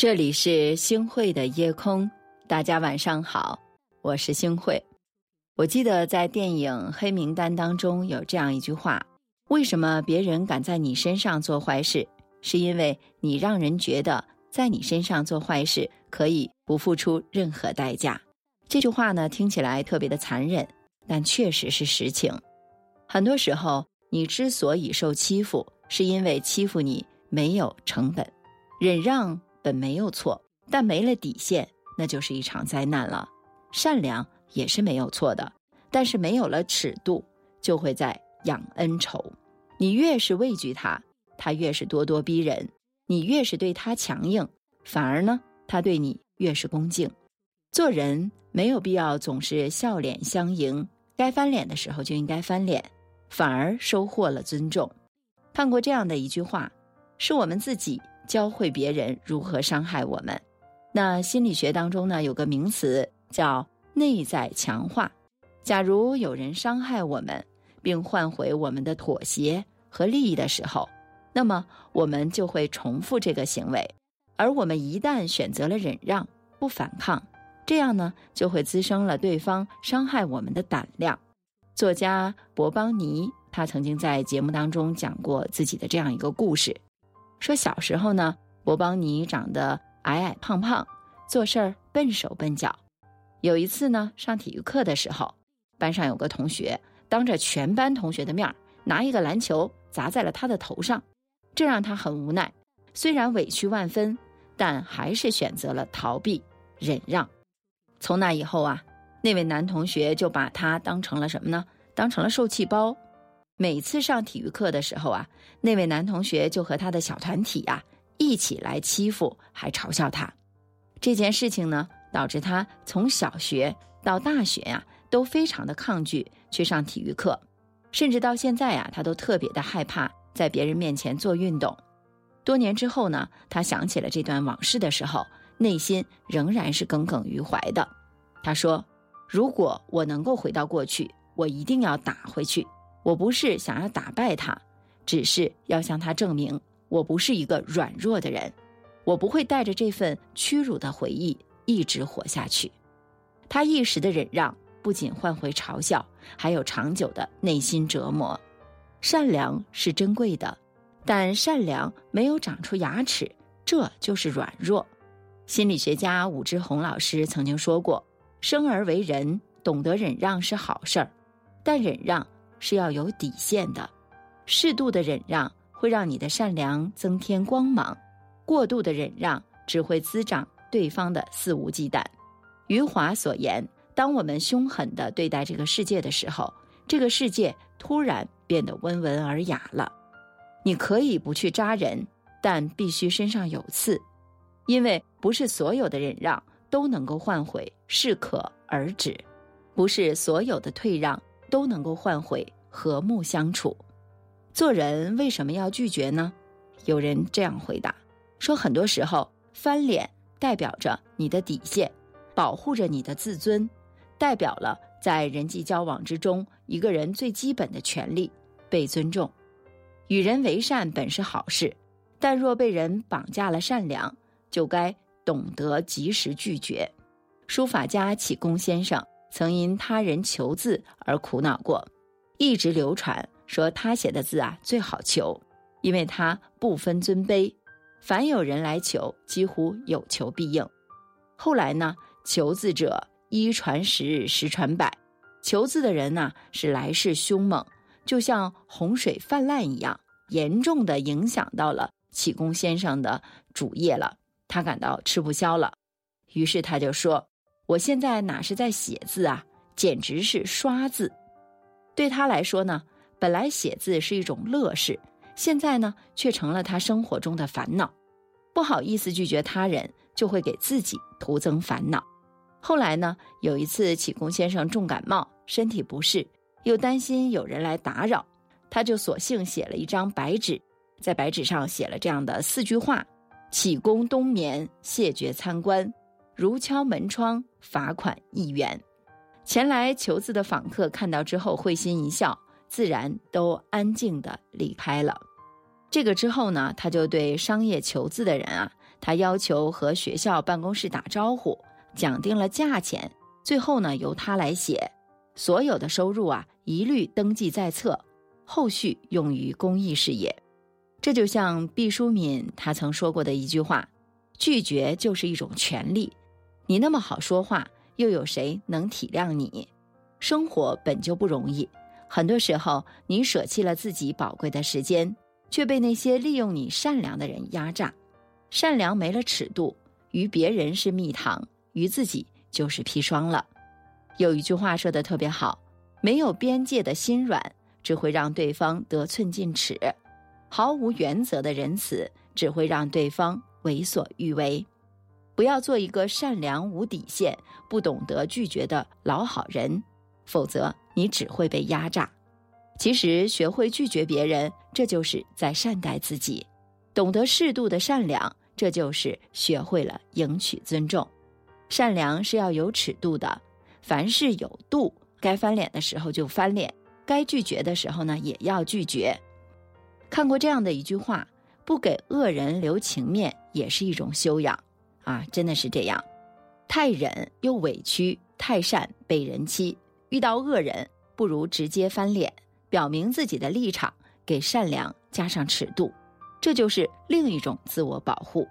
这里是星汇的夜空，大家晚上好，我是星汇。我记得在电影《黑名单》当中有这样一句话：为什么别人敢在你身上做坏事？是因为你让人觉得在你身上做坏事可以不付出任何代价。这句话呢，听起来特别的残忍，但确实是实情。很多时候，你之所以受欺负，是因为欺负你没有成本，忍让本没有错，但没了底线，那就是一场灾难了。善良也是没有错的，但是没有了尺度，就会在养恩仇。你越是畏惧他，他越是咄咄逼人；你越是对他强硬，反而呢，他对你越是恭敬。做人没有必要总是笑脸相迎，该翻脸的时候就应该翻脸，反而收获了尊重。看过这样的一句话，是我们自己教会别人如何伤害我们。那心理学当中呢，有个名词叫内在强化。假如有人伤害我们，并换回我们的妥协和利益的时候，那么我们就会重复这个行为。而我们一旦选择了忍让，不反抗。这样呢，就会滋生了对方伤害我们的胆量。作家博邦尼他曾经在节目当中讲过自己的这样一个故事，说小时候呢，我帮你长得矮矮胖胖，做事儿笨手笨脚。有一次呢，上体育课的时候，班上有个同学当着全班同学的面拿一个篮球砸在了他的头上，这让他很无奈。虽然委屈万分，但还是选择了逃避忍让。从那以后啊，那位男同学就把他当成了什么呢？当成了受气包。每次上体育课的时候啊，那位男同学就和他的小团体呀一起来欺负，还嘲笑他。这件事情呢，导致他从小学到大学呀都非常的抗拒去上体育课，甚至到现在呀，他都特别的害怕在别人面前做运动。多年之后呢，他想起了这段往事的时候。内心仍然是耿耿于怀的。他说：“如果我能够回到过去，我一定要打回去。我不是想要打败他，只是要向他证明，我不是一个软弱的人。我不会带着这份屈辱的回忆一直活下去。”他一时的忍让，不仅换回嘲笑，还有长久的内心折磨。善良是珍贵的，但善良没有长出牙齿，这就是软弱。心理学家武志红老师曾经说过：“生而为人，懂得忍让是好事儿，但忍让是要有底线的。适度的忍让会让你的善良增添光芒，过度的忍让只会滋长对方的肆无忌惮。”余华所言：“当我们凶狠地对待这个世界的时候，这个世界突然变得温文尔雅了。你可以不去扎人，但必须身上有刺。”因为不是所有的忍让都能够换回适可而止，不是所有的退让都能够换回和睦相处。做人为什么要拒绝呢？有人这样回答说：很多时候翻脸代表着你的底线，保护着你的自尊，代表了在人际交往之中一个人最基本的权利被尊重。与人为善本是好事，但若被人绑架了善良。就该懂得及时拒绝。书法家启功先生曾因他人求字而苦恼过，一直流传说他写的字啊最好求，因为他不分尊卑，凡有人来求，几乎有求必应。后来呢，求字者一传十，十传百，求字的人呢是来势凶猛，就像洪水泛滥一样，严重的影响到了启功先生的主业了。他感到吃不消了，于是他就说：“我现在哪是在写字啊，简直是刷字。”对他来说呢，本来写字是一种乐事，现在呢却成了他生活中的烦恼。不好意思拒绝他人，就会给自己徒增烦恼。后来呢，有一次启功先生重感冒，身体不适，又担心有人来打扰，他就索性写了一张白纸，在白纸上写了这样的四句话。启功冬眠，谢绝参观，如敲门窗，罚款一元。前来求字的访客看到之后会心一笑，自然都安静的离开了。这个之后呢，他就对商业求字的人啊他要求和学校办公室打招呼，讲定了价钱，最后呢由他来写，所有的收入啊一律登记在册，后续用于公益事业。这就像毕淑敏他曾说过的一句话：“拒绝就是一种权利。”你那么好说话，又有谁能体谅你？生活本就不容易，很多时候你舍弃了自己宝贵的时间，却被那些利用你善良的人压榨。善良没了尺度，于别人是蜜糖，于自己就是砒霜了。有一句话说的特别好：没有边界的心软，只会让对方得寸进尺；毫无原则的仁慈，只会让对方为所欲为。不要做一个善良无底线、不懂得拒绝的老好人，否则你只会被压榨。其实，学会拒绝别人，这就是在善待自己；懂得适度的善良。这就是学会了赢取尊重，善良是要有尺度的，凡事有度，该翻脸的时候就翻脸，该拒绝的时候呢也要拒绝。看过这样的一句话：不给恶人留情面也是一种修养啊，真的是这样。太忍又委屈，太善被人欺。遇到恶人，不如直接翻脸，表明自己的立场，给善良加上尺度。这就是另一种自我保护，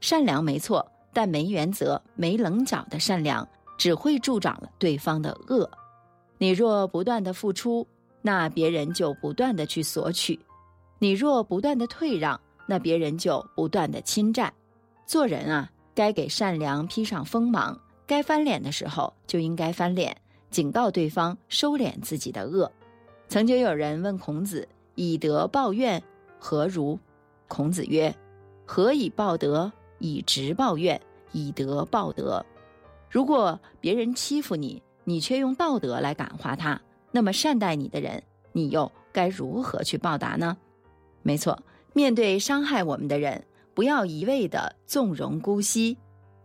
善良没错，但没原则、没棱角的善良只会助长了对方的恶。你若不断的付出，那别人就不断的去索取；你若不断的退让，那别人就不断的侵占。做人啊，该给善良披上锋芒，该翻脸的时候就应该翻脸，警告对方收敛自己的恶。曾经有人问孔子：“以德报怨，何如？”孔子曰：“何以报德？以直报怨，以德报德。如果别人欺负你，你却用道德来感化他，那么善待你的人，你又该如何去报答呢？没错，面对伤害我们的人，不要一味的纵容姑息。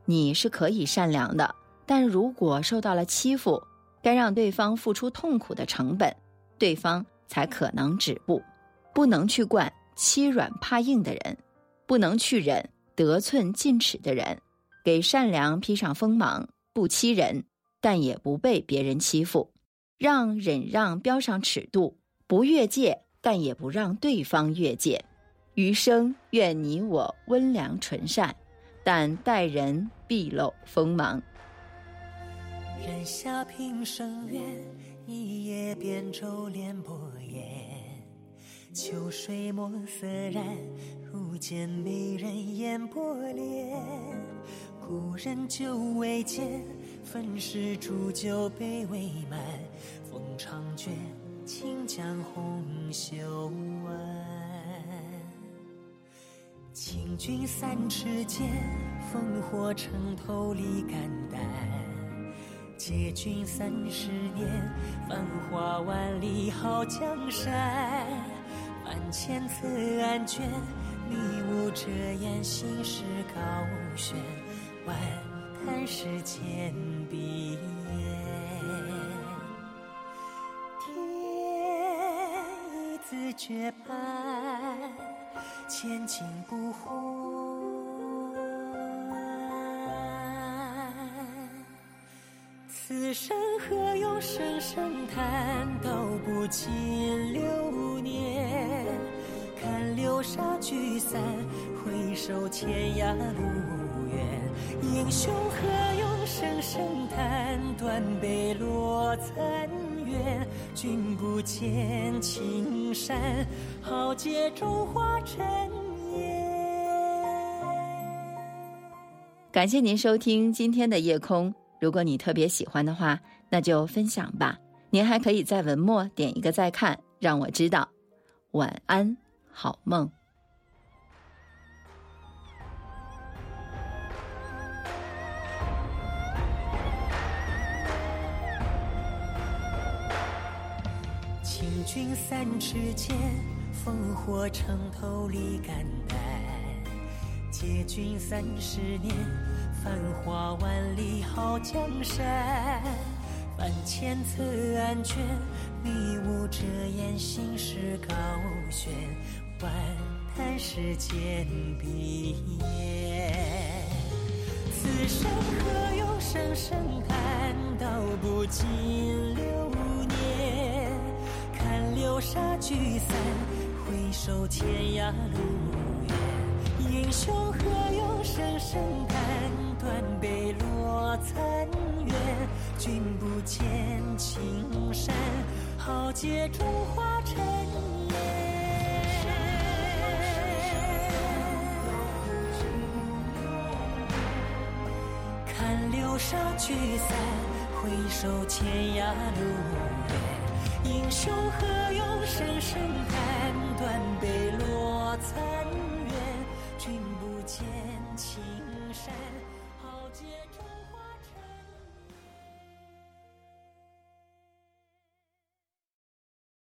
你是可以善良的，但如果受到了欺负，该让对方付出痛苦的成本，对方才可能止步。不能去惯。”欺软怕硬的人，不能去忍得寸进尺的人，给善良披上锋芒，不欺人，但也不被别人欺负，让忍让标上尺度，不越界，但也不让对方越界。余生愿你我温良纯善，但待人必露锋芒。人下平生愿，一叶扁舟连波烟。秋水墨色染，如见美人眼波涟。故人久未见，粉饰煮酒杯未满。风长卷，轻将红袖挽。请君三尺剑，烽火城头立肝胆。借君三十年，繁华万里好江山。万千字案卷，迷雾遮掩，心事高悬。万叹世间碧眼，天一自绝判，千金不换。此生何用声声叹，道不尽流年。看流沙聚散，回首天涯路远。英雄何用声声叹，断碑落残垣。君不见青山，豪杰中化尘烟。感谢您收听今天的夜空。如果你特别喜欢的话，那就分享吧。您还可以在文末点一个再看，让我知道。晚安，好梦。君三尺剑，烽火城头立肝胆。借君三十年。繁华万里好江山，万千册案卷，迷雾遮眼心事高悬。万看世间碧烟。此生何用声声叹，道不尽流。流沙聚散，回首天涯路远。英雄何用声声叹，断碑落残垣。君不见青山，豪杰中化尘烟。看流沙聚散，回首天涯路远。英雄何用声声叹，断碑落残垣。君不见青山，